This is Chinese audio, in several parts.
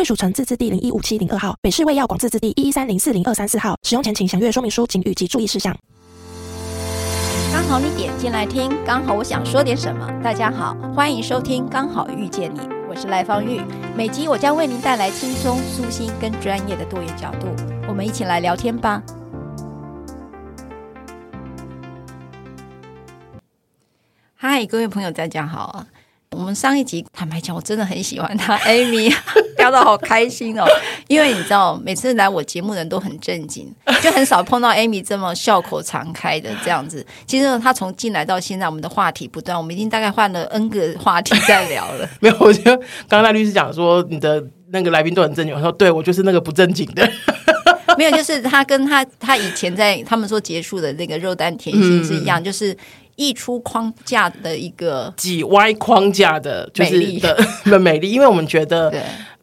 贵属城自治地零一五七零二号，北市卫药广自治地一一三零四零二三四号。使用前请详阅说明书、警语及注意事项。刚好你点进来听，刚好我想说点什么。大家好，欢迎收听《刚好遇见你》，我是赖芳玉。每集我将为您带来轻松、舒心跟专业的多元角度，我们一起来聊天吧。嗨，各位朋友，大家好。我们上一集坦白讲，我真的很喜欢他，Amy 聊得好开心哦。因为你知道，每次来我节目的人都很正经，就很少碰到 Amy 这么笑口常开的这样子。其实他从进来到现在，我们的话题不断，我们已经大概换了 N 个话题在聊了。没有，我觉得刚刚那律师讲说你的那个来宾都很正经，我说对，我就是那个不正经的。没有，就是他跟他他以前在他们说结束的那个肉蛋甜心是一样，嗯、就是。溢出框架的一个挤歪框架的，就是的 的美丽，因为我们觉得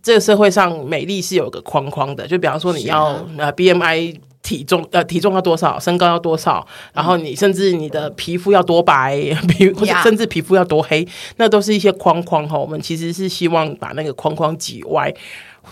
这个社会上美丽是有个框框的，就比方说你要呃 BMI 体重呃体重要多少，身高要多少，然后你甚至你的皮肤要多白，皮或者甚至皮肤要多黑，那都是一些框框哈。我们其实是希望把那个框框挤歪，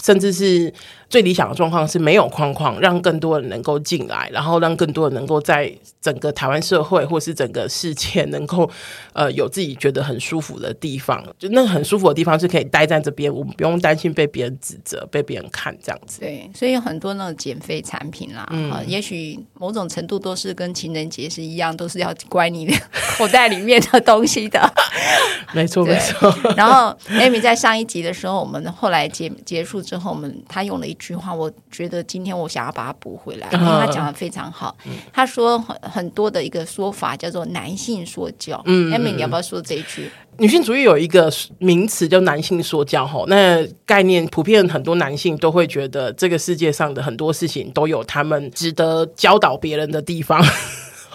甚至是。最理想的状况是没有框框，让更多人能够进来，然后让更多人能够在整个台湾社会或是整个世界能够呃有自己觉得很舒服的地方。就那很舒服的地方是可以待在这边，我们不用担心被别人指责、被别人看这样子。对，所以有很多那种减肥产品啦，嗯、呃，也许某种程度都是跟情人节是一样，都是要关你的 口袋里面的东西的。没错，没错。然后 Amy 在上一集的时候，我们后来结结束之后，我们他用了一。一句话，我觉得今天我想要把它补回来，因为他讲的非常好。他说很很多的一个说法叫做“男性说教”。嗯，Amy，你要不要说这一句？女性主义有一个名词叫“男性说教”吼，那概念普遍很多男性都会觉得这个世界上的很多事情都有他们值得教导别人的地方。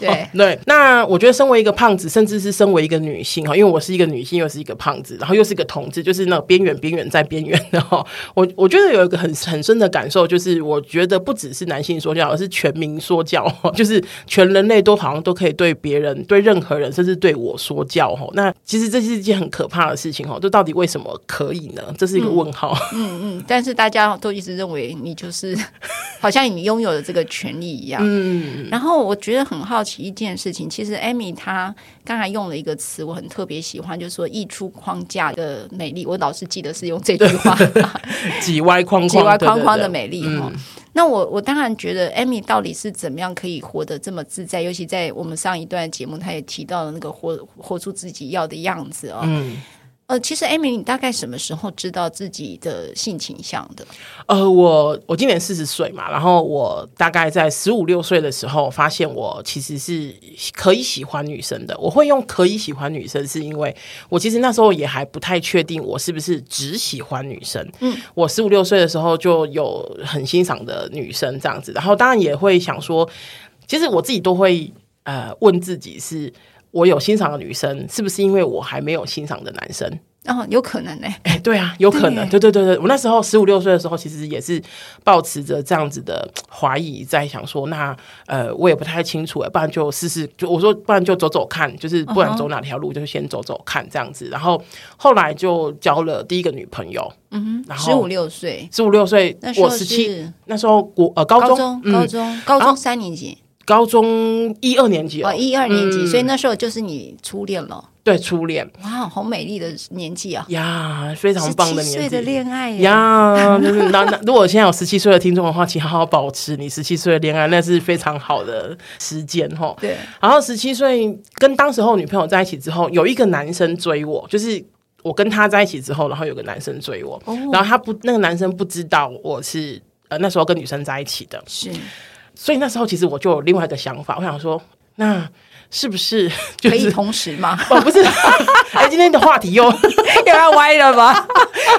对、哦、对，那我觉得身为一个胖子，甚至是身为一个女性哈，因为我是一个女性，又是一个胖子，然后又是一个同志，就是那种边缘边缘在边缘的哈。我我觉得有一个很很深的感受，就是我觉得不只是男性说教，而是全民说教，就是全人类都好像都可以对别人、对任何人，甚至对我说教哈。那其实这是一件很可怕的事情哈，这到底为什么可以呢？这是一个问号。嗯嗯，嗯，但是大家都一直认为你就是 好像你拥有了这个权利一样。嗯，然后我觉得很好奇。一件事情，其实 Amy 她刚才用了一个词，我很特别喜欢，就是说溢出框架的美丽。我老是记得是用这句话，挤歪框框，挤歪框框的美丽哈。那我我当然觉得 Amy 到底是怎么样可以活得这么自在？尤其在我们上一段节目，她也提到了那个活活出自己要的样子哦。嗯。呃，其实 Amy，你大概什么时候知道自己的性倾向的？呃，我我今年四十岁嘛，然后我大概在十五六岁的时候，发现我其实是可以喜欢女生的。我会用可以喜欢女生，是因为我其实那时候也还不太确定我是不是只喜欢女生。嗯，我十五六岁的时候就有很欣赏的女生这样子，然后当然也会想说，其实我自己都会呃问自己是。我有欣赏的女生，是不是因为我还没有欣赏的男生？哦，有可能呢、欸。哎、欸，对啊，有可能。对对对对，我那时候十五六岁的时候，其实也是抱持着这样子的怀疑，在想说，那呃，我也不太清楚，不然就试试。就我说，不然就走走看，就是不管走哪条路，就先走走看这样子。然后后来就交了第一个女朋友。嗯哼，十五六岁，十五六岁，我十七，那时候我呃高中，高中，高中三年级。高中一二年级哦，一二年级，嗯，所以那时候就是你初恋了。对，初恋。哇，好美丽的年纪啊！呀，非常棒的年纪。的恋爱呀，那那 如果现在有十七岁的听众的话，请好好保持你十七岁的恋爱，那是非常好的时间哈。对。然后十七岁跟当时候女朋友在一起之后，有一个男生追我，就是我跟他在一起之后，然后有个男生追我，哦，然后他不，那个男生不知道我是呃那时候跟女生在一起的，是。所以那时候其实我就有另外一个想法，我想说，那是不是、就是、可以同时吗？哦，不是，哎，今天的话题又 又要歪了吧？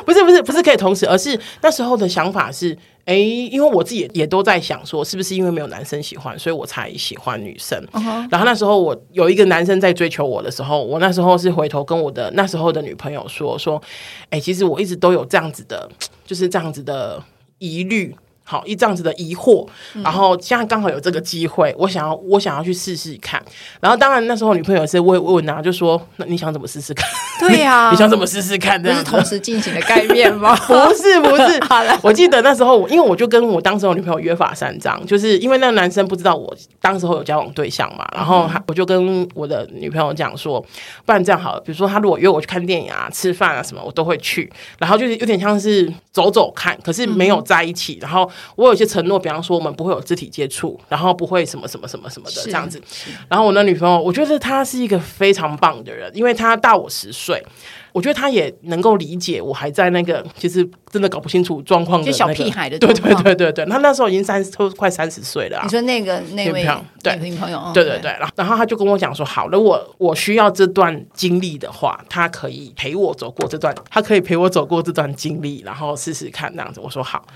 不是，不是，不是可以同时，而是那时候的想法是，哎，因为我自己也，也都在想说，是不是因为没有男生喜欢，所以我才喜欢女生。Uh -huh. 然后那时候我有一个男生在追求我的时候，我那时候是回头跟我的那时候的女朋友说说，哎，其实我一直都有这样子的，就是这样子的疑虑。好，一这样子的疑惑，然后现在刚好有这个机会，我想要我想要去试试看。然后当然那时候女朋友是问问啊，就说那你想怎么试试看？对呀、啊，你想怎么试试看？这是同时进行的概念吗？不 是不是。好了，我记得那时候，因为我就跟我当时我女朋友约法三章，就是因为那个男生不知道我当时候有交往对象嘛，然后我就跟我的女朋友讲说，不然这样好了，比如说他如果约我去看电影啊、吃饭啊什么，我都会去。然后就是有点像是走走看，可是没有在一起，然后。我有一些承诺，比方说我们不会有肢体接触，然后不会什么什么什么什么的这样子。然后我那女朋友，我觉得她是一个非常棒的人，因为她大我十岁。我觉得她也能够理解我还在那个其实真的搞不清楚状况的、小屁孩的对对对对对，他那时候已经三十，都快三十岁了、啊。你说那个那位对女朋友，对对对，然后然后他就跟我讲说，好，如果我需要这段经历的话，他可以陪我走过这段，他可以陪我走过这段经历，然后试试看这样子。我说好，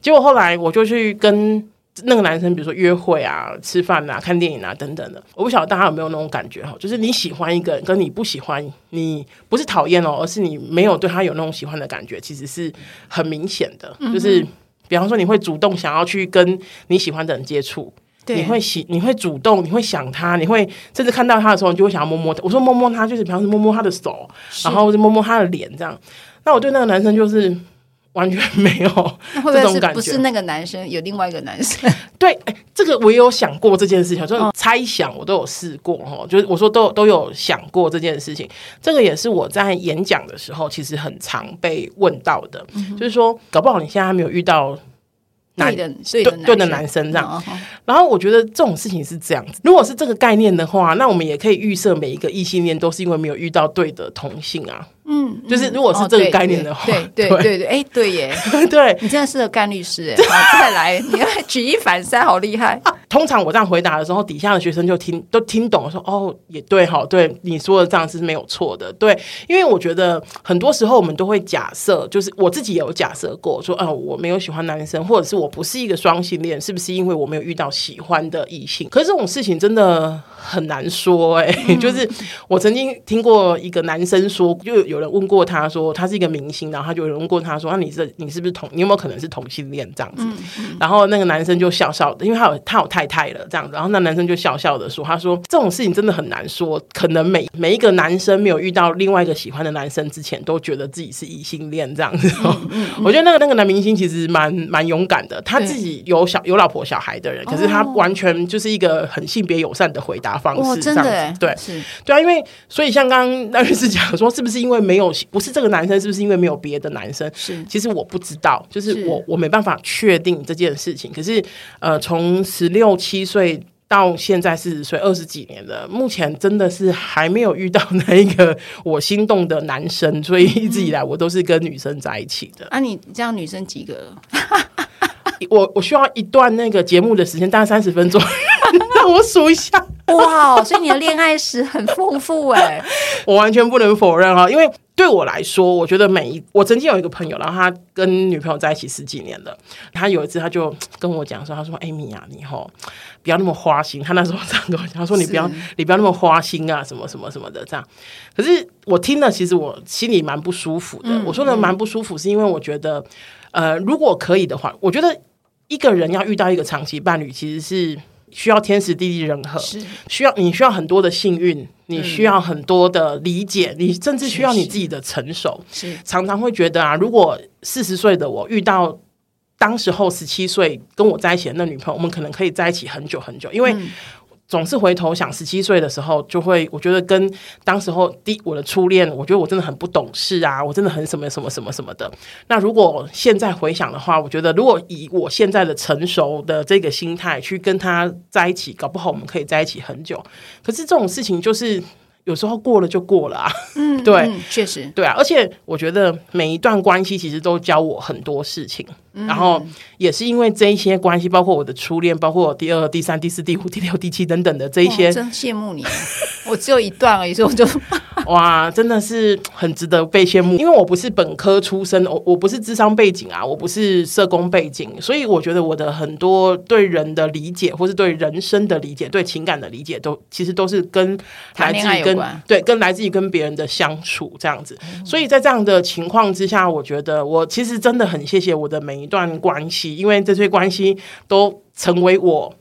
结果后来我就去跟。那个男生，比如说约会啊、吃饭啊、看电影啊等等的，我不晓得大家有没有那种感觉哈，就是你喜欢一个人，跟你不喜欢，你不是讨厌哦，而是你没有对他有那种喜欢的感觉，其实是很明显的。就是比方说，你会主动想要去跟你喜欢的人接触，你会喜，你会主动，你会想他，你会甚至看到他的时候，你就会想要摸摸他。我说摸摸他，就是比方说摸摸他的手，然后就摸摸他的脸这样。那我对那个男生就是。完全没有这种感觉，不是那个男生，有另外一个男生。对，哎，这个我也有想过这件事情，就是猜想，我都有试过哦，就是我说都都有想过这件事情。这个也是我在演讲的时候，其实很常被问到的，就是说，搞不好你现在还没有遇到。男的，对的，对的男生这样。然后我觉得这种事情是这样子。如果是这个概念的话，那我们也可以预设每一个异性恋都是因为没有遇到对的同性啊。嗯，就是如果是这个概念的话，对对对对，哎，对耶，对你真的适合干律师哎。好，再来，你要举一反三，好厉害。通常我这样回答的时候，底下的学生就听都听懂了，说哦，也对，好，对你说的这样是没有错的。对，因为我觉得很多时候我们都会假设，就是我自己有假设过，说哦，我没有喜欢男生，或者是我不是一个双性恋，是不是因为我没有遇到喜欢的异性？可是这种事情真的很难说哎、就是我曾经听过一个男生说，就有人问过他说，他是一个明星，然后他就有人问过他说，那、啊、你是你是不是同？你有没有可能是同性恋这样子、嗯嗯？然后那个男生就笑笑的，因为他有他有太太了这样子。然后那男生就笑笑的说，他说这种事情真的很难说，可能每每一个男生没有遇到另外一个喜欢的男生之前，都觉得自己是异性恋这样子。我觉得那个那个男明星其实蛮蛮勇敢的，他自己有小有老婆小孩的人，可是他完全就是一个很性别友善的回答方式，这样子。对，是，对啊，因为所以像刚刚那律师讲说，是不是因为没有不是这个男生，是不是因为没有别的男生？是，其实我不知道，就是我是我没办法确定这件事情。可是呃，从十六七岁到现在四十岁，二十几年了，目前真的是还没有遇到那一个我心动的男生，所以一直以来我都是跟女生在一起的。啊，你这样女生几个？我我需要一段那个节目的时间，大概三十分钟，让我数一下。哇，所以你的恋爱史很丰富哎，我完全不能否认哈，因为对我来说，我觉得每一我曾经有一个朋友，然后他跟女朋友在一起十几年了，他有一次他就跟我讲说，他说：“艾米啊，你吼不要那么花心。”他那时候这样跟我讲，他说：“你不要你不要那么花心啊，什么什么什么的这样。”可是我听了，其实我心里蛮不舒服的。嗯、我说的蛮不舒服，是因为我觉得，呃，如果可以的话，我觉得。一个人要遇到一个长期伴侣，其实是需要天时地利人和，需要你需要很多的幸运，你需要很多的理解，你甚至需要你自己的成熟。是常常会觉得啊，如果四十岁的我遇到当时候十七岁跟我在一起的那女朋友，我们可能可以在一起很久很久，因为。总是回头想，十七岁的时候就会，我觉得跟当时候第我的初恋，我觉得我真的很不懂事啊，我真的很什么什么什么什么的。那如果现在回想的话，我觉得如果以我现在的成熟的这个心态去跟他在一起，搞不好我们可以在一起很久。可是这种事情就是有时候过了就过了啊。嗯，对，确实，对啊。而且我觉得每一段关系其实都教我很多事情。嗯、然后也是因为这一些关系，包括我的初恋，包括我第二、第三、第四、第五、第六、第七等等的这一些，真羡慕你，我只有一段而已，所以我就 哇，真的是很值得被羡慕。因为我不是本科出身，我我不是智商背景啊，我不是社工背景，所以我觉得我的很多对人的理解，或是对人生的理解，对情感的理解，都其实都是跟来自于跟对跟来自于跟别人的相处这样子。嗯、所以在这样的情况之下，我觉得我其实真的很谢谢我的每一段关系，因为这些关系都成为我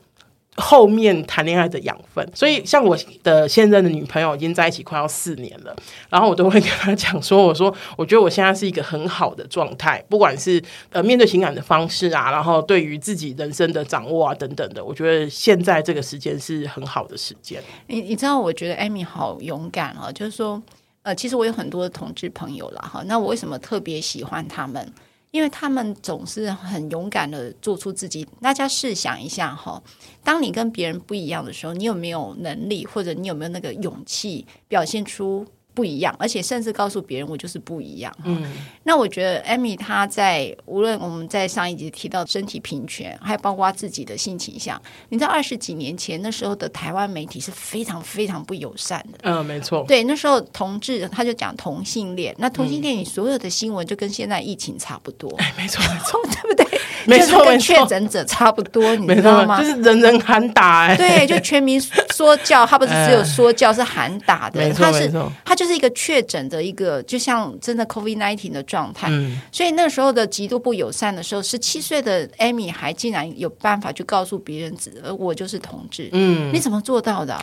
后面谈恋爱的养分。所以，像我的现任的女朋友已经在一起快要四年了，然后我都会跟她讲说：“我说，我觉得我现在是一个很好的状态，不管是呃面对情感的方式啊，然后对于自己人生的掌握啊等等的，我觉得现在这个时间是很好的时间。”你你知道，我觉得艾米好勇敢啊，就是说，呃，其实我有很多的同志朋友了哈，那我为什么特别喜欢他们？因为他们总是很勇敢的做出自己。大家试想一下哈，当你跟别人不一样的时候，你有没有能力，或者你有没有那个勇气表现出？不一样，而且甚至告诉别人我就是不一样。嗯，那我觉得 Amy 她在无论我们在上一集提到身体平权，还包括自己的性倾向，你知道二十几年前那时候的台湾媒体是非常非常不友善的。嗯，没错。对，那时候同志他就讲同性恋，那同性恋你所有的新闻就跟现在疫情差不多。哎，没错没错，对不对？没错，跟确诊者差不多，你知道吗？就是人人喊打，哎，对，就全民说教，他不是只有说教，是喊打的。他是他就是。是一个确诊的一个，就像真的 COVID nineteen 的状态，嗯、所以那时候的极度不友善的时候，十七岁的 Amy 还竟然有办法去告诉别人，呃，我就是同志。嗯，你怎么做到的？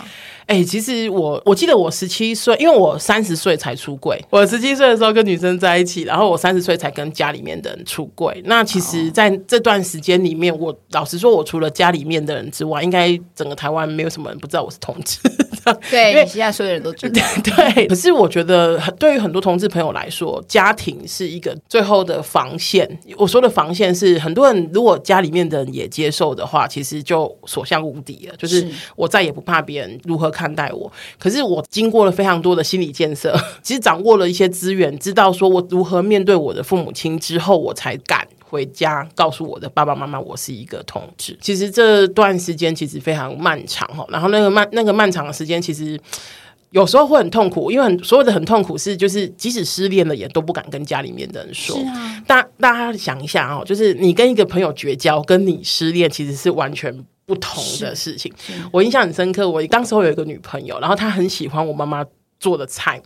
哎、欸，其实我我记得我十七岁，因为我三十岁才出柜，我十七岁的时候跟女生在一起，然后我三十岁才跟家里面的人出柜。那其实，在这段时间里面，我老实说，我除了家里面的人之外，应该整个台湾没有什么人不知道我是同志。对，因为现在所有人都知道。对，可是我觉得，对于很多同志朋友来说，家庭是一个最后的防线。我说的防线是，很多人如果家里面的人也接受的话，其实就所向无敌了。就是我再也不怕别人如何看待我。可是我经过了非常多的心理建设，其实掌握了一些资源，知道说我如何面对我的父母亲之后，我才敢。回家告诉我的爸爸妈妈，我是一个同志。其实这段时间其实非常漫长哈，然后那个漫那个漫长的时间，其实有时候会很痛苦，因为很所有的很痛苦是就是即使失恋了也都不敢跟家里面的人说。大大家想一下哦，就是你跟一个朋友绝交，跟你失恋其实是完全不同的事情。我印象很深刻，我当时候有一个女朋友，然后她很喜欢我妈妈做的菜，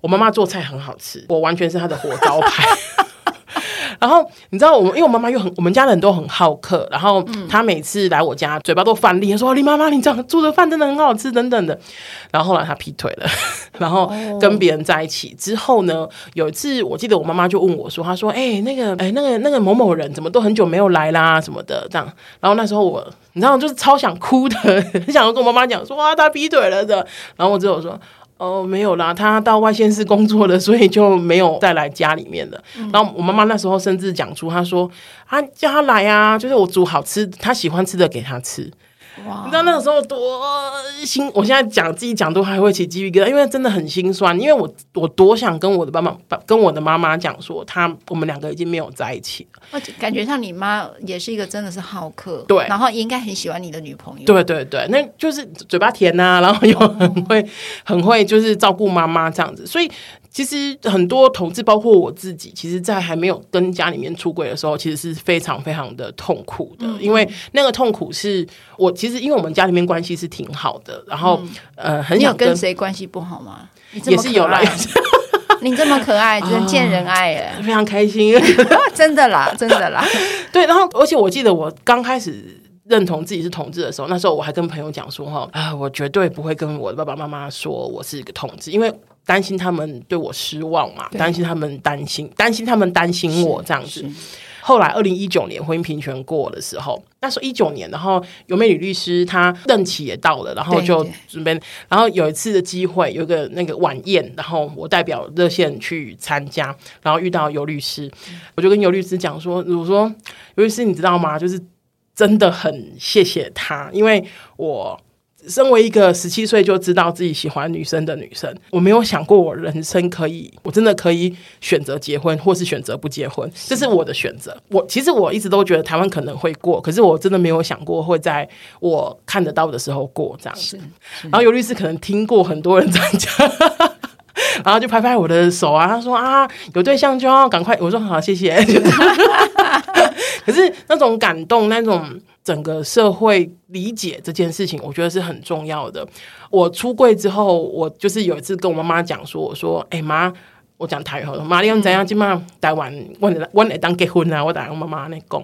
我妈妈做菜很好吃，我完全是她的活招牌。然后你知道我，因为我妈妈又很，我们家人都很好客。然后她每次来我家，嘴巴都泛利，说：“李妈妈，你这样做的饭真的很好吃，等等的。”然后后来她劈腿了，然后跟别人在一起之后呢，有一次我记得我妈妈就问我说：“她说，哎、欸，那个，哎、欸，那个，那个某某人怎么都很久没有来啦，什么的这样。”然后那时候我，你知道，就是超想哭的，很 想要跟我妈妈讲说：“哇，他劈腿了的。”然后我只有说。哦，没有啦，他到外县市工作了，所以就没有再来家里面了。嗯、然后我妈妈那时候甚至讲出，她说：“啊，叫他来啊，就是我煮好吃，他喜欢吃的给他吃。”哇！你知道那个时候多心，我现在讲自己讲都还会起鸡皮疙瘩，因为真的很心酸。因为我我多想跟我的爸爸、跟我的妈妈讲说，他我们两个已经没有在一起了。感觉上你妈也是一个真的是好客，对，然后应该很喜欢你的女朋友。对对对，那就是嘴巴甜呐、啊，然后又很会很会就是照顾妈妈这样子，所以。其实很多同志，包括我自己，其实，在还没有跟家里面出轨的时候，其实是非常非常的痛苦的。嗯、因为那个痛苦是我其实，因为我们家里面关系是挺好的，然后、嗯、呃，很想跟，跟谁关系不好吗？也是有啦。你这么可爱，真见人爱哎、哦，非常开心，真的啦，真的啦。对，然后而且我记得我刚开始认同自己是同志的时候，那时候我还跟朋友讲说哈啊，我绝对不会跟我的爸爸妈妈说我是一个同志，因为。担心他们对我失望嘛？担心他们担心，担心他们担心我这样子。后来二零一九年婚姻平权过的时候，那时候一九年，然后尤美女律师她任期也到了，然后就准备，然后有一次的机会，有一个那个晚宴，然后我代表热线去参加，然后遇到尤律师，我就跟尤律师讲说：“我说尤律师，你知道吗？就是真的很谢谢他，因为我。”身为一个十七岁就知道自己喜欢女生的女生，我没有想过我人生可以，我真的可以选择结婚，或是选择不结婚，这是我的选择。我其实我一直都觉得台湾可能会过，可是我真的没有想过会在我看得到的时候过这样子。然后尤律师可能听过很多人这样讲，然后就拍拍我的手啊，他说啊，有对象就要赶快。我说好，谢谢。可是那种感动，那种。整个社会理解这件事情，我觉得是很重要的。我出柜之后，我就是有一次跟我妈妈讲说：“我说，哎、欸、妈，我讲台语，妈，你用怎样？今嘛台湾，我我来当结婚啊！我打跟妈妈那讲，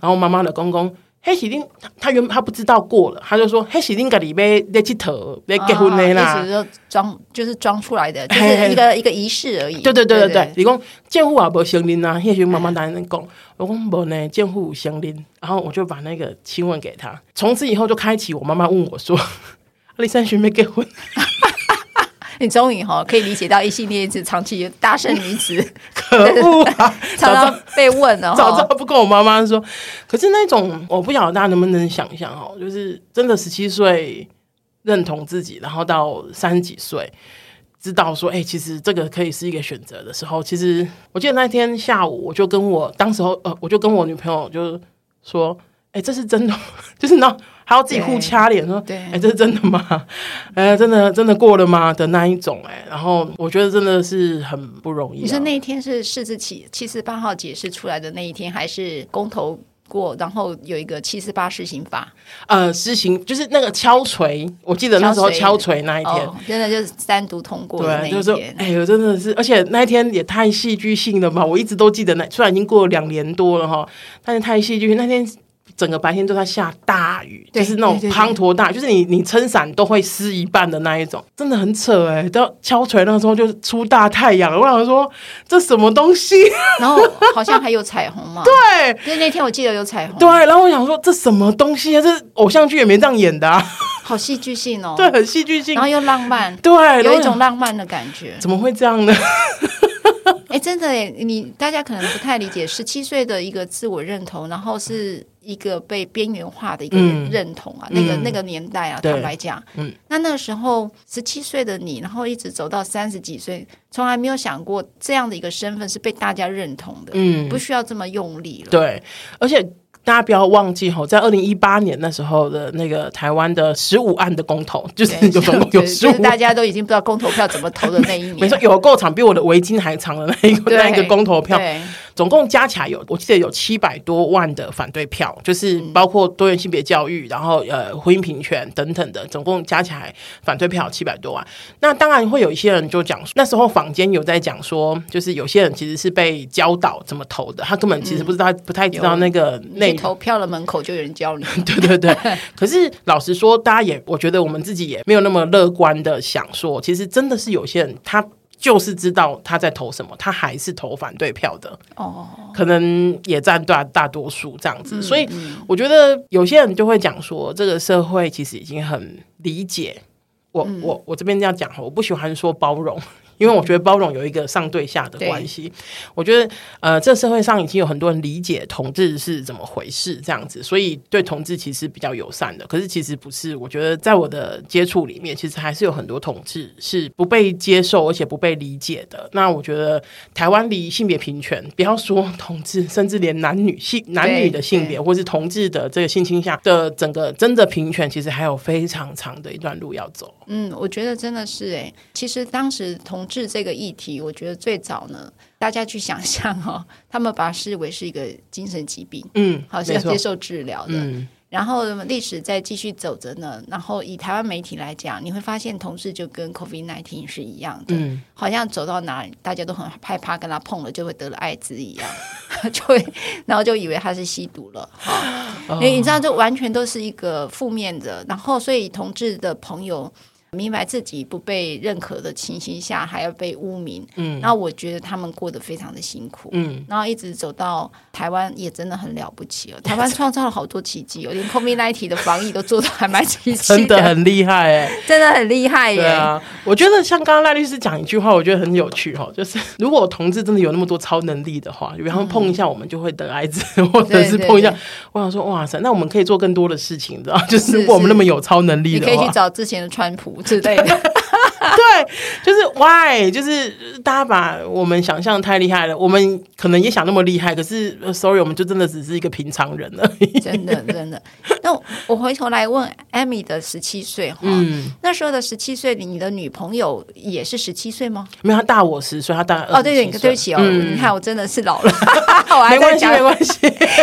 然后妈妈的公公。”黑喜丁，他原他不知道过了，他就说黑喜丁个里边在去头在结婚的啦，就装就是装出来的，就是一个一个仪式而已。对对对对对，你讲见户啊不相认啊，那时候妈妈当然讲，我讲不呢，见户相认，然后我就把那个亲吻给他，从此以后就开启我妈妈问我说，李三旬没结婚。你终于哈可以理解到一系列是长期大声女子，可恶啊！常常被问了，早知道不跟我妈妈说。可是那种我不晓得大家能不能想象哦，就是真的十七岁认同自己，然后到三十几岁知道说，哎、欸，其实这个可以是一个选择的时候。其实我记得那天下午，我就跟我当时候呃，我就跟我女朋友就说，哎、欸，这是真的，就是那。还要自己互掐脸说：“对，哎、欸，这是真的吗？哎、欸，真的真的过了吗？的那一种哎、欸，然后我觉得真的是很不容易、啊。你说那一天是释字七七四八号解释出来的那一天，还是公投过，然后有一个七四八施行法？呃，施行就是那个敲锤，我记得那时候敲锤那一天，哦、真的就是单独通过的那一天。对，就是哎呦，真的是，而且那一天也太戏剧性了吧！我一直都记得那，虽然已经过了两年多了哈，但是太戏剧性那天。整个白天都在下大雨，就是那种滂沱大雨，就是你你撑伞都会湿一半的那一种，真的很扯哎、欸！到敲锤那个时候就是出大太阳了，我想说这什么东西？然后好像还有彩虹嘛？对，因为那天我记得有彩虹。对，然后我想说这什么东西啊？这偶像剧也没这样演的啊！好戏剧性哦，对，很戏剧性，然后又浪漫，对，有一种浪漫的感觉。怎么会这样呢？哎，真的哎，你大家可能不太理解，十七岁的一个自我认同，然后是。一个被边缘化的一个认同啊，嗯、那个、嗯、那个年代啊，坦白讲，嗯，那那个时候十七岁的你，然后一直走到三十几岁，从来没有想过这样的一个身份是被大家认同的，嗯，不需要这么用力了，对，而且。大家不要忘记哈，在二零一八年那时候的那个台湾的十五案的公投，就是有总共有十五，大家都已经不知道公投票怎么投的那一年，没错，有够长，比我的围巾还长的那一个那一个公投票，总共加起来有，我记得有七百多万的反对票，就是包括多元性别教育，然后呃婚姻平权等等的，总共加起来反对票七百多万。那当然会有一些人就讲，那时候坊间有在讲说，就是有些人其实是被教导怎么投的，他根本其实不知道，不太知道那个内。投票的门口就有人教你，对对对。可是老实说，大家也，我觉得我们自己也没有那么乐观的想说，其实真的是有些人他就是知道他在投什么，他还是投反对票的。哦，可能也占大大多数这样子。嗯、所以我觉得有些人就会讲说，这个社会其实已经很理解我。嗯、我我这边这样讲，我不喜欢说包容。因为我觉得包容有一个上对下的关系，我觉得呃，这社会上已经有很多人理解同志是怎么回事这样子，所以对同志其实比较友善的。可是其实不是，我觉得在我的接触里面，其实还是有很多同志是不被接受而且不被理解的。那我觉得台湾离性别平权，不要说同志，甚至连男女性男女的性别，或是同志的这个性倾向的整个真的平权，其实还有非常长的一段路要走。嗯，我觉得真的是哎，其实当时同。志这个议题，我觉得最早呢，大家去想象哦，他们把它视为是一个精神疾病，嗯，好像要接受治疗的。嗯，然后历史再继续走着呢，然后以台湾媒体来讲，你会发现同志就跟 COVID nineteen 是一样的，嗯，好像走到哪里大家都很害怕跟他碰了就会得了艾滋一样，就会然后就以为他是吸毒了，哈，因为你知道这完全都是一个负面的，然后所以同志的朋友。明白自己不被认可的情形下，还要被污名。嗯，那我觉得他们过得非常的辛苦。嗯，然后一直走到台湾也真的很了不起哦。台湾创造了好多奇迹哦，连 COVID-19 的防疫都做的还蛮奇迹，真的很厉害哎，真的很厉害耶。对啊，我觉得像刚刚赖律师讲一句话，我觉得很有趣哈，就是如果同志真的有那么多超能力的话，比方碰一下我们就会得艾滋，嗯、或者是碰一下，我想说哇塞，那我们可以做更多的事情，你知道？就是如果我们那么有超能力的话，你可以去找之前的川普之类的。对，就是 why，就是大家把我们想象太厉害了，我们可能也想那么厉害，可是 sorry，我们就真的只是一个平常人而已。真的，真的。那我回头来问 Amy 的十七岁哈，嗯，那时候的十七岁，你的女朋友也是十七岁吗？没有，她大我十岁，她大哦，对对，对不起哦，嗯、你看我真的是老了，没关系，没关系，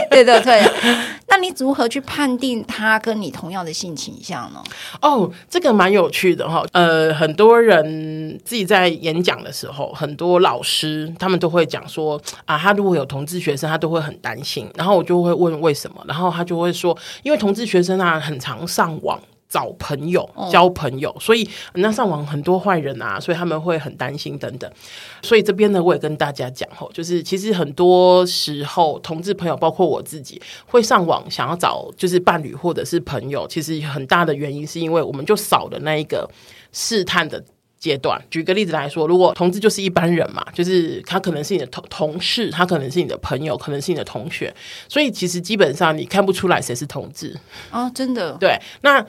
对对对。那你如何去判定他跟你同样的性倾向呢？哦，这个蛮有趣的哈，呃，很多。人自己在演讲的时候，很多老师他们都会讲说啊，他如果有同志学生，他都会很担心。然后我就会问为什么，然后他就会说，因为同志学生啊，很常上网找朋友、交朋友，所以那上网很多坏人啊，所以他们会很担心等等。所以这边呢，我也跟大家讲吼，就是其实很多时候同志朋友，包括我自己，会上网想要找就是伴侣或者是朋友，其实很大的原因是因为我们就少了那一个。试探的阶段，举个例子来说，如果同志就是一般人嘛，就是他可能是你的同同事，他可能是你的朋友，可能是你的同学，所以其实基本上你看不出来谁是同志啊，真的。对，那。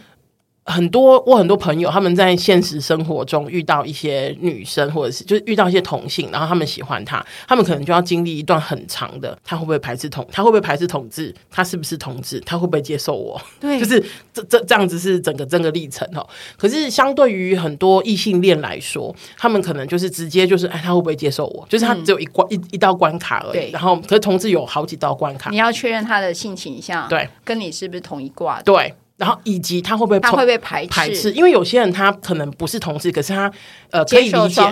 很多我很多朋友他们在现实生活中遇到一些女生，或者是就是遇到一些同性，然后他们喜欢他，他们可能就要经历一段很长的，他会不会排斥同，他会不会排斥同志，他是不是同志，他会不会接受我？对，就是这这这样子是整个整个历程哦。可是相对于很多异性恋来说，他们可能就是直接就是哎，他会不会接受我？就是他只有一关、嗯、一一道关卡而已。对，然后可是同志有好几道关卡，你要确认他的性倾向，对，跟你是不是同一挂的？对。然后以及他会不会他会被排斥？排斥，因为有些人他可能不是同志，可是他呃可以理解。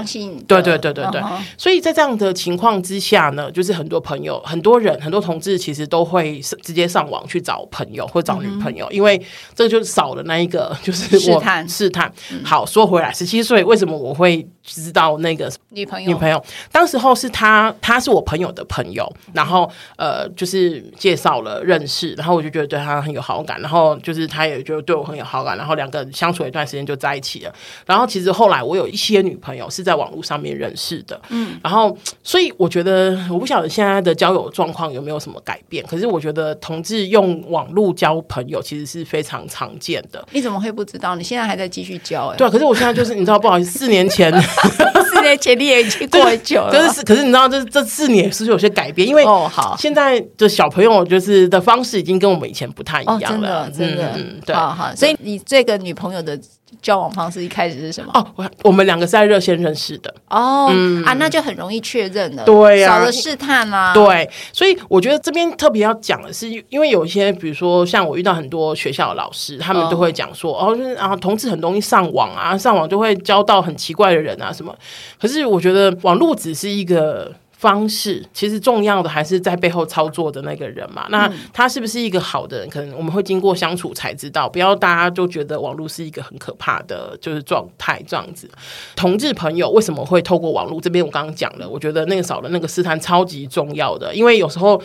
对对对对对。Uh-huh. 所以在这样的情况之下呢，就是很多朋友、很多人、很多同志其实都会直接上网去找朋友或找女朋友，嗯、因为这就是少了那一个就是我试探试探。好，说回来，十七岁为什么我会知道那个女朋友？女朋友当时候是他，他是我朋友的朋友，然后呃就是介绍了认识，然后我就觉得对他很有好感，然后就是他。他也就对我很有好感，然后两个人相处了一段时间就在一起了。然后其实后来我有一些女朋友是在网络上面认识的，嗯，然后所以我觉得我不晓得现在的交友状况有没有什么改变，可是我觉得同志用网络交朋友其实是非常常见的。你怎么会不知道？你现在还在继续交？哎，对啊，可是我现在就是你知道，不好意思，四年前，前你也已经过很久了，就是可是你知道，这这四年是不是有些改变？因为哦，好，现在的小朋友就是的方式已经跟我们以前不太一样了，哦、真的，真的。嗯对，好好，所以你这个女朋友的交往方式一开始是什么？哦，我我们两个是在热线认识的。哦，嗯、啊，那就很容易确认了。对呀、啊，少了试探啦、啊。对，所以我觉得这边特别要讲的是，因为有一些，比如说像我遇到很多学校的老师，他们都会讲说，哦，就是啊，同志很容易上网啊，上网就会交到很奇怪的人啊什么。可是我觉得网络只是一个。方式其实重要的还是在背后操作的那个人嘛。那他是不是一个好的人？可能我们会经过相处才知道。不要大家就觉得网络是一个很可怕的就是状态这样子。同志朋友为什么会透过网络？这边我刚刚讲了，我觉得那个少了那个试探超级重要的。因为有时候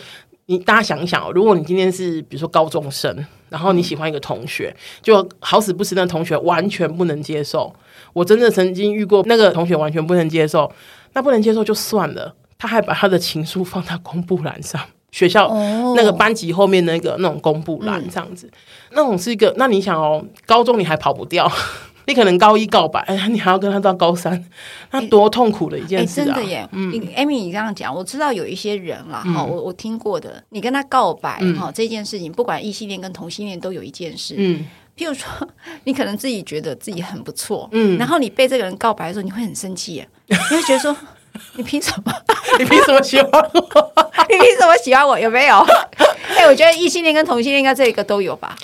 你大家想一想哦，如果你今天是比如说高中生，然后你喜欢一个同学，就好死不死那同学完全不能接受。我真的曾经遇过那个同学完全不能接受，那不能接受就算了。他还把他的情书放在公布栏上，学校那个班级后面那个那种公布栏这样子，那种是一个。那你想哦，高中你还跑不掉，你可能高一告白，哎呀，你还要跟他到高三，那多痛苦的一件事啊！真的耶，嗯，Amy，你这样讲，我知道有一些人啦，哈，我我听过的，你跟他告白哈，这件事情，不管异性恋跟同性恋都有一件事，嗯，譬如说，你可能自己觉得自己很不错，嗯，然后你被这个人告白的时候，你会很生气耶，你会觉得说。你凭什么？你凭什么喜欢我？你凭什么喜欢我？有没有？哎，我觉得异性恋跟同性恋应该这一个都有吧。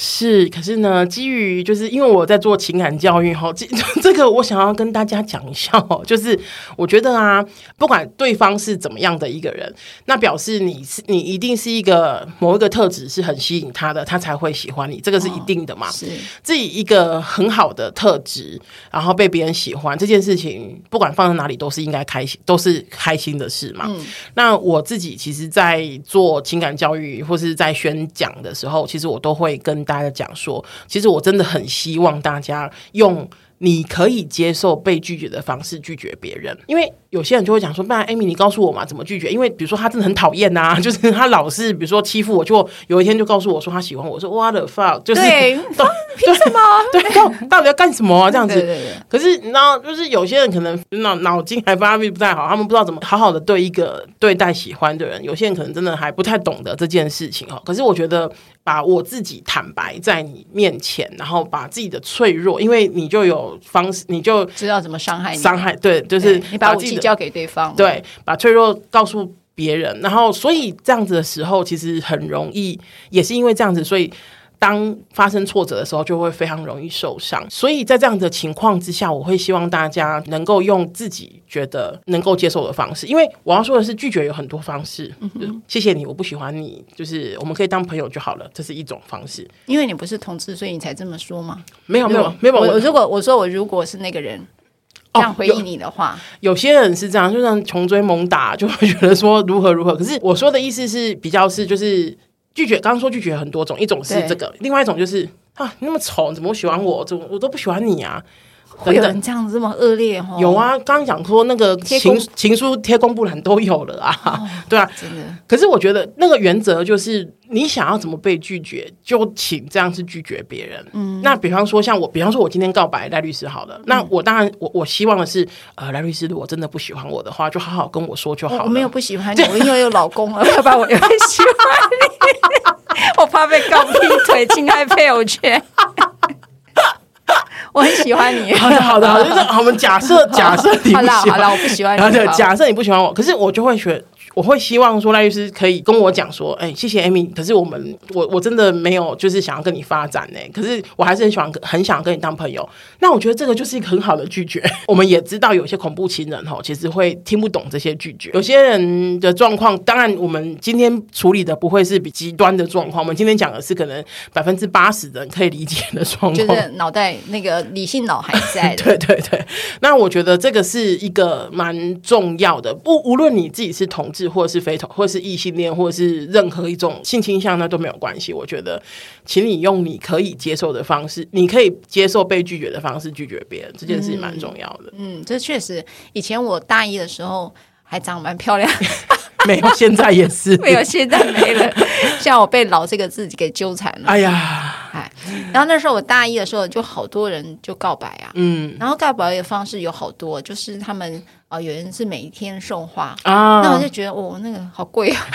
是，可是呢，基于就是因为我在做情感教育哈，这这个我想要跟大家讲一下哦，就是我觉得啊，不管对方是怎么样的一个人，那表示你是你一定是一个某一个特质是很吸引他的，他才会喜欢你，这个是一定的嘛。哦、是自己一个很好的特质，然后被别人喜欢这件事情，不管放在哪里都是应该开心，都是开心的事嘛。嗯、那我自己其实，在做情感教育或是在宣讲的时候，其实我都会跟大家讲说，其实我真的很希望大家用你可以接受被拒绝的方式拒绝别人，因为。有些人就会讲说：“不然，Amy，你告诉我嘛，怎么拒绝？因为比如说他真的很讨厌呐，就是他老是比如说欺负我，就有一天就告诉我说他喜欢我，我说 What the fuck，就是 对，凭什么？对，到底要干什么啊？这样子。对对对。可是你知道，就是有些人可能脑脑筋还发育不太好，他们不知道怎么好好的对一个对待喜欢的人。有些人可能真的还不太懂得这件事情哦。可是我觉得，把我自己坦白在你面前，然后把自己的脆弱，因为你就有方式，你就知道怎么伤害你。伤害对，就是你把自己。交给对方，对，把脆弱告诉别人，然后所以这样子的时候，其实很容易，也是因为这样子，所以当发生挫折的时候，就会非常容易受伤。所以在这样的情况之下，我会希望大家能够用自己觉得能够接受的方式，因为我要说的是，拒绝有很多方式。谢谢你，我不喜欢你，就是我们可以当朋友就好了，这是一种方式。因为你不是同志，所以你才这么说吗？没有，没有，没有。我如果我说我如果是那个人。这样回应你的话，有，有些人是这样，就像穷追猛打，就会觉得说如何如何。可是我说的意思是比较是就是拒绝。刚刚说拒绝很多种，一种是这个，另外一种就是啊，你那么丑，怎么喜欢我？怎么我都不喜欢你啊？会有人这样子这么恶劣哦？有啊，刚刚讲说那个情公情书贴公布栏都有了啊，哦、对啊，真的。可是我觉得那个原则就是，你想要怎么被拒绝，就请这样子拒绝别人。嗯，那比方说像我，比方说我今天告白赖律师好了，嗯、那我当然我我希望的是，呃，赖律师如果真的不喜欢我的话，就好好跟我说就好了。我没有不喜欢你，我因为有老公了，要不然我也会喜欢你。我怕被告劈腿，侵害配偶权。我很喜欢你。好的，好的，好的，就是我们假设，假设你不喜欢，好了，好了，我不喜欢你。对，假设你不喜欢我，可是我就会学。我会希望说赖律师可以跟我讲说，哎，谢谢 Amy，可是我们我我真的没有就是想要跟你发展呢，可是我还是很喜欢很想跟你当朋友。那我觉得这个就是一个很好的拒绝。我们也知道有些恐怖情人哈，其实会听不懂这些拒绝。有些人的状况，当然我们今天处理的不会是比极端的状况，我们今天讲的是可能百分之八十的人可以理解的状况，就是脑袋那个理性脑还在。对对对，那我觉得这个是一个蛮重要的。不，无论你自己是同志。或者是非同，或者是异性恋，或者是任何一种性倾向，那都没有关系。我觉得，请你用你可以接受的方式，你可以接受被拒绝的方式拒绝别人，这件事情蛮重要的。嗯，嗯，这确实，以前我大一的时候还长得蛮漂亮，没有，现在也是 没有，现在没了。像我被“老”这个字给纠缠了。哎呀，哎，然后那时候我大一的时候，就好多人就告白啊，嗯，然后告白的方式有好多，就是他们。哦，有人是每一天送花啊，那我就觉得哦，那个好贵啊。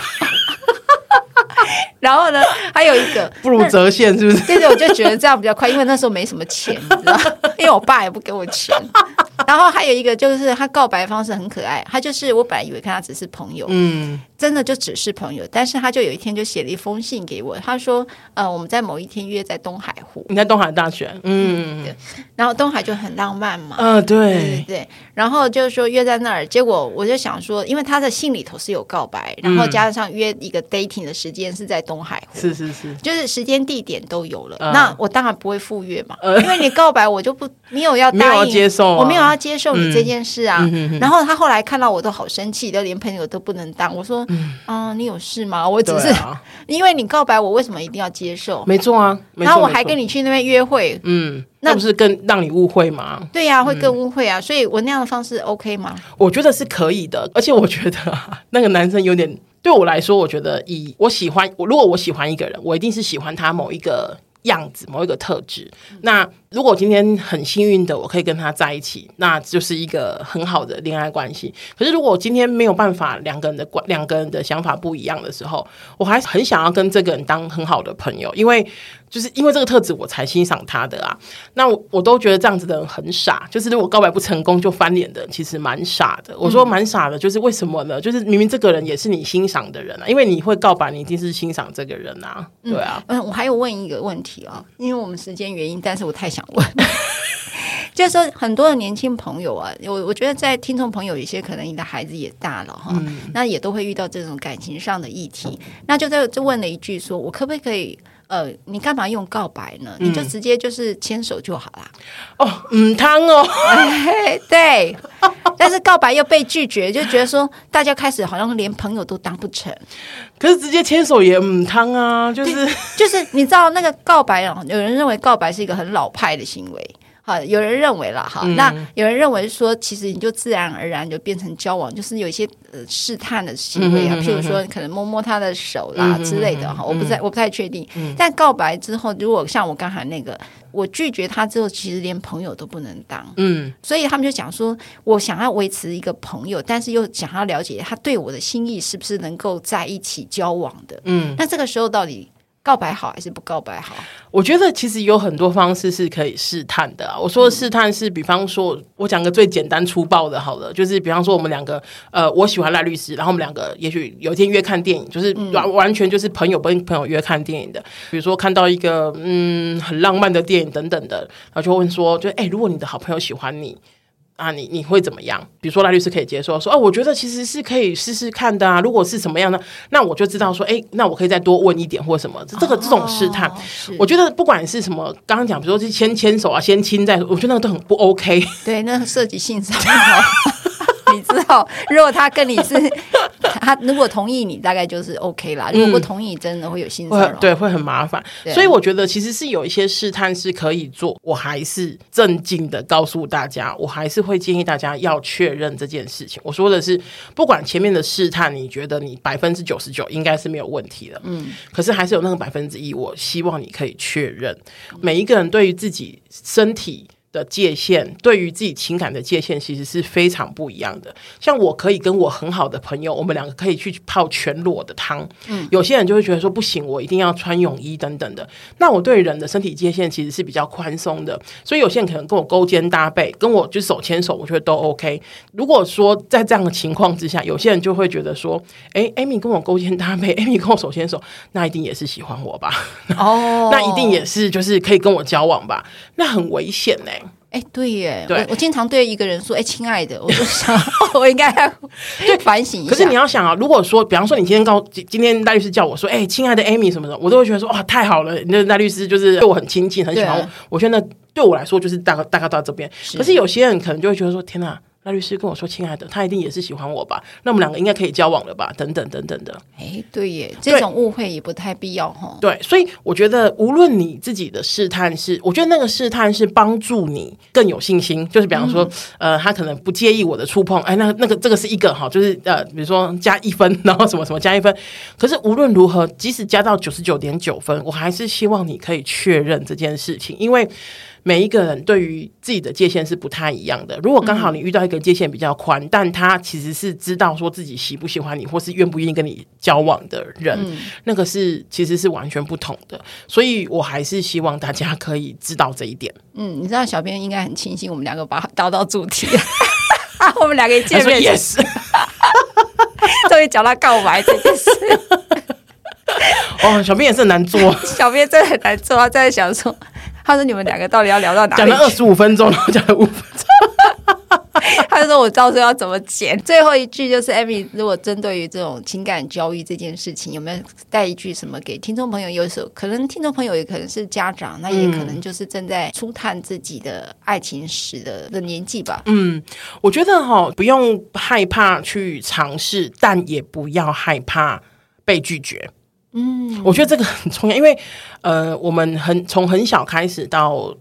然后呢，还有一个 不如折现，是不是？对对，我就觉得这样比较快，因为那时候没什么钱，你知道，因为我爸也不给我钱。然后还有一个就是他告白方式很可爱，他就是我本来以为跟他只是朋友，嗯，真的就只是朋友，但是他就有一天就写了一封信给我，他说，呃，我们在某一天约在东海湖，你在东海大学，嗯，对，然后东海就很浪漫嘛，嗯，对。对。对，然后就是说约在那儿，结果我就想说，因为他的信里头是有告白，然后加上约一个 dating 的时间是在东海湖，是是是，就是时间地点都有了，那我当然不会赴约嘛，因为你告白我就不没有要答应接受，我没有要。接受你这件事啊，嗯、然后他后来看到我都好生气，都连朋友都不能当。我说，嗯，啊、你有事吗？我只是、啊、因为你告白我，为什么一定要接受？没错啊，然后我还跟你去那边约会，嗯，那不是更让你误会吗？对呀、啊，会更误会啊。所以我那样的方式 OK 吗？我觉得是可以的，而且我觉得 那个男生有点对我来说，我觉得以我喜欢我，如果我喜欢一个人，我一定是喜欢他某一个样子，某一个特质。那如果今天很幸运的我可以跟他在一起，那就是一个很好的恋爱关系。可是如果今天没有办法，两个人的关两个人的想法不一样的时候，我还很想要跟这个人当很好的朋友，因为就是因为这个特质我才欣赏他的啊。那我，我都觉得这样子的人很傻，就是如果告白不成功就翻脸的，其实蛮傻的。我说蛮傻的，就是为什么呢？就是明明这个人也是你欣赏的人啊，因为你会告白，你一定是欣赏这个人啊，对啊。嗯，我还有问一个问题啊，因为我们时间原因，但是我太想问，就是说很多的年轻朋友啊，我我觉得在听众朋友有些可能你的孩子也大了哈，嗯、那也都会遇到这种感情上的议题，那就在就问了一句说，我可不可以？呃，你干嘛用告白呢？嗯、你就直接就是牵手就好啦。哦，嗯，汤哦，对。但是告白又被拒绝，就觉得说大家开始好像连朋友都当不成。可是直接牵手也嗯汤啊，就是就是你知道那个告白啊，有人认为告白是一个很老派的行为。好，有人认为了哈，嗯、那有人认为说，其实你就自然而然就变成交往，就是有一些呃试探的行为啊，譬如说可能摸摸他的手啦之类的哈，我不太我不太确定。嗯、但告白之后，如果像我刚才那个，我拒绝他之后，其实连朋友都不能当。嗯，所以他们就讲说，我想要维持一个朋友，但是又想要了解他对我的心意是不是能够在一起交往的。嗯，那这个时候到底？告白好还是不告白好？我觉得其实有很多方式是可以试探的啊。我说的试探是，比方说，我讲个最简单粗暴的，好了，就是比方说，我们两个，呃，我喜欢赖律师，然后我们两个也许有一天约看电影，就是完完全就是朋友跟朋友约看电影的。比如说看到一个嗯很浪漫的电影等等的，然后就问说，就哎，如果你的好朋友喜欢你。啊，你你会怎么样？比如说赖律师可以接受说，哦，我觉得其实是可以试试看的啊。如果是什么样的，那我就知道说，哎，那我可以再多问一点或什么。这个这种试探，哦、我觉得不管是什么，刚刚讲，比如说是先牵手啊，先亲再，我觉得那个都很不 OK。对，那个涉及性骚扰。你知道，如果他跟你是 他，如果同意你，大概就是 OK 啦。如果不同意，真的会有心事，对，会很麻烦。所以我觉得其实是有一些试探是可以做。我还是正经的告诉大家，我还是会建议大家要确认这件事情。我说的是，不管前面的试探，你觉得你百分之九十九应该是没有问题的，嗯，可是还是有那个百分之一，我希望你可以确认。每一个人对于自己身体的界限，对于自己情感的界限，其实是非常不一样的。像我可以跟我很好的朋友，我们两个可以去泡全裸的汤。嗯，有些人就会觉得说不行，我一定要穿泳衣等等的。那我对人的身体界限其实是比较宽松的，所以有些人可能跟我勾肩搭背，跟我就手牵手，我觉得都 OK。如果说在这样的情况之下，有些人就会觉得说，哎，Amy 跟我勾肩搭背，Amy 跟我手牵手，那一定也是喜欢我吧？哦，那一定也是就是可以跟我交往吧？那很危险呢、欸。哎，对耶，对我我经常对一个人说：“哎，亲爱的，我就想，我应该 对反省一下。”可是你要想啊，如果说，比方说，你今天告今天赖律师叫我说：“哎，亲爱的 Amy 什么的”，我都会觉得说：“哇，太好了！”那赖律师就是对我很亲近，很喜欢我。啊、我觉得那对我来说就是大概大概到这边。可是有些人可能就会觉得说：“天哪！”那律师跟我说：“亲爱的，他一定也是喜欢我吧？那我们两个应该可以交往了吧？等等等等的。”哎，对耶，这种误会也不太必要哈。对，所以我觉得，无论你自己的试探是，我觉得那个试探是帮助你更有信心。就是比方说，嗯、呃，他可能不介意我的触碰，哎，那那个这个是一个哈，就是呃，比如说加一分，然后什么什么加一分。可是无论如何，即使加到九十九点九分，我还是希望你可以确认这件事情，因为。每一个人对于自己的界限是不太一样的。如果刚好你遇到一个界限比较宽，嗯、但他其实是知道说自己喜不喜欢你，或是愿不愿意跟你交往的人，嗯、那个是其实是完全不同的。所以我还是希望大家可以知道这一点。嗯，你知道小编应该很庆幸我们两个把他导到主题，我们两个一见面也是，终于讲到告白这件事。哦，小编也是很难做，小编真的很难做，他在想说。他说：“你们两个到底要聊到哪里？”讲了二十五分钟，然后讲了五分钟。他就说：“我到时候要怎么剪？”最后一句就是：“Amy，如果针对于这种情感交易这件事情，有没有带一句什么给听众朋友？有时候可能听众朋友也可能是家长，那也可能就是正在初探自己的爱情史的的年纪吧。”嗯，我觉得哈，不用害怕去尝试，但也不要害怕被拒绝。嗯，我觉得这个很重要，因为呃，我们很从很小开始到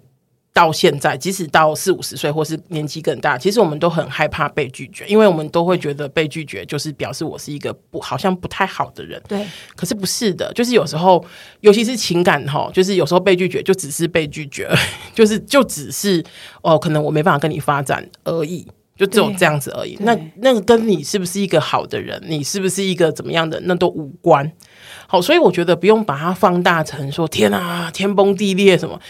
到现在，即使到四五十岁或是年纪更大，其实我们都很害怕被拒绝，因为我们都会觉得被拒绝就是表示我是一个不好像不太好的人。对，可是不是的，就是有时候，尤其是情感哈，就是有时候被拒绝就只是被拒绝，就是就只是哦，可能我没办法跟你发展而已，就只有这样子而已。那那个跟你是不是一个好的人，你是不是一个怎么样的，那都无关。好，所以我觉得不用把它放大成说天啊，天崩地裂什么。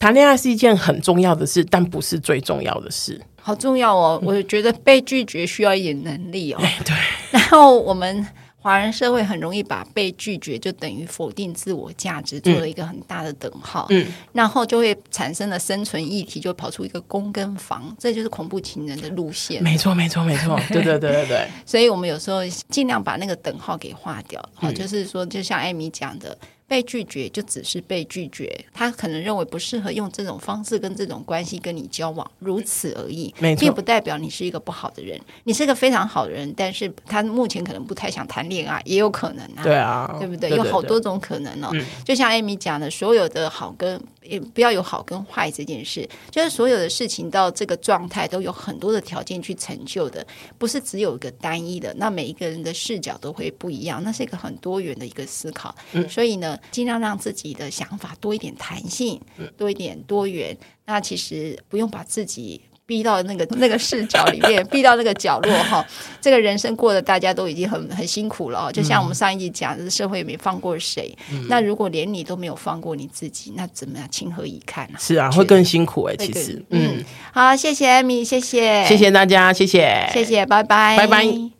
谈恋爱是一件很重要的事，但不是最重要的事。好重要哦！嗯、我觉得被拒绝需要一点能力哦。对。然后我们华人社会很容易把被拒绝就等于否定自我价值做了一个很大的等号。嗯。然后就会产生了生存议题，就跑出一个攻跟防，这就是恐怖情人的路线。没错，没错，没错。对对对对对。所以我们有时候尽量把那个等号给划掉。好、嗯，就是说，就像艾米讲的。被拒绝就只是被拒绝，他可能认为不适合用这种方式跟这种关系跟你交往，如此而已，并不代表你是一个不好的人。你是个非常好的人，但是他目前可能不太想谈恋爱，也有可能啊，对啊，对不对？对对对，有好多种可能哦。嗯、就像艾米讲的，所有的好跟也不要有好跟坏这件事，就是所有的事情到这个状态都有很多的条件去成就的，不是只有一个单一的。那每一个人的视角都会不一样，那是一个很多元的一个思考。嗯、所以呢。尽量让自己的想法多一点弹性，多一点多元。那其实不用把自己逼到那个 那个视角里面，逼到那个角落哈。这个人生过得大家都已经很很辛苦了哦。就像我们上一集讲的，社会也没放过谁。嗯、那如果连你都没有放过你自己，那怎么样情何以堪呢？是啊，会更辛苦哎、欸。其实，嗯，嗯，好，谢谢艾米，谢谢，谢谢大家，谢谢，谢谢，拜拜，拜拜。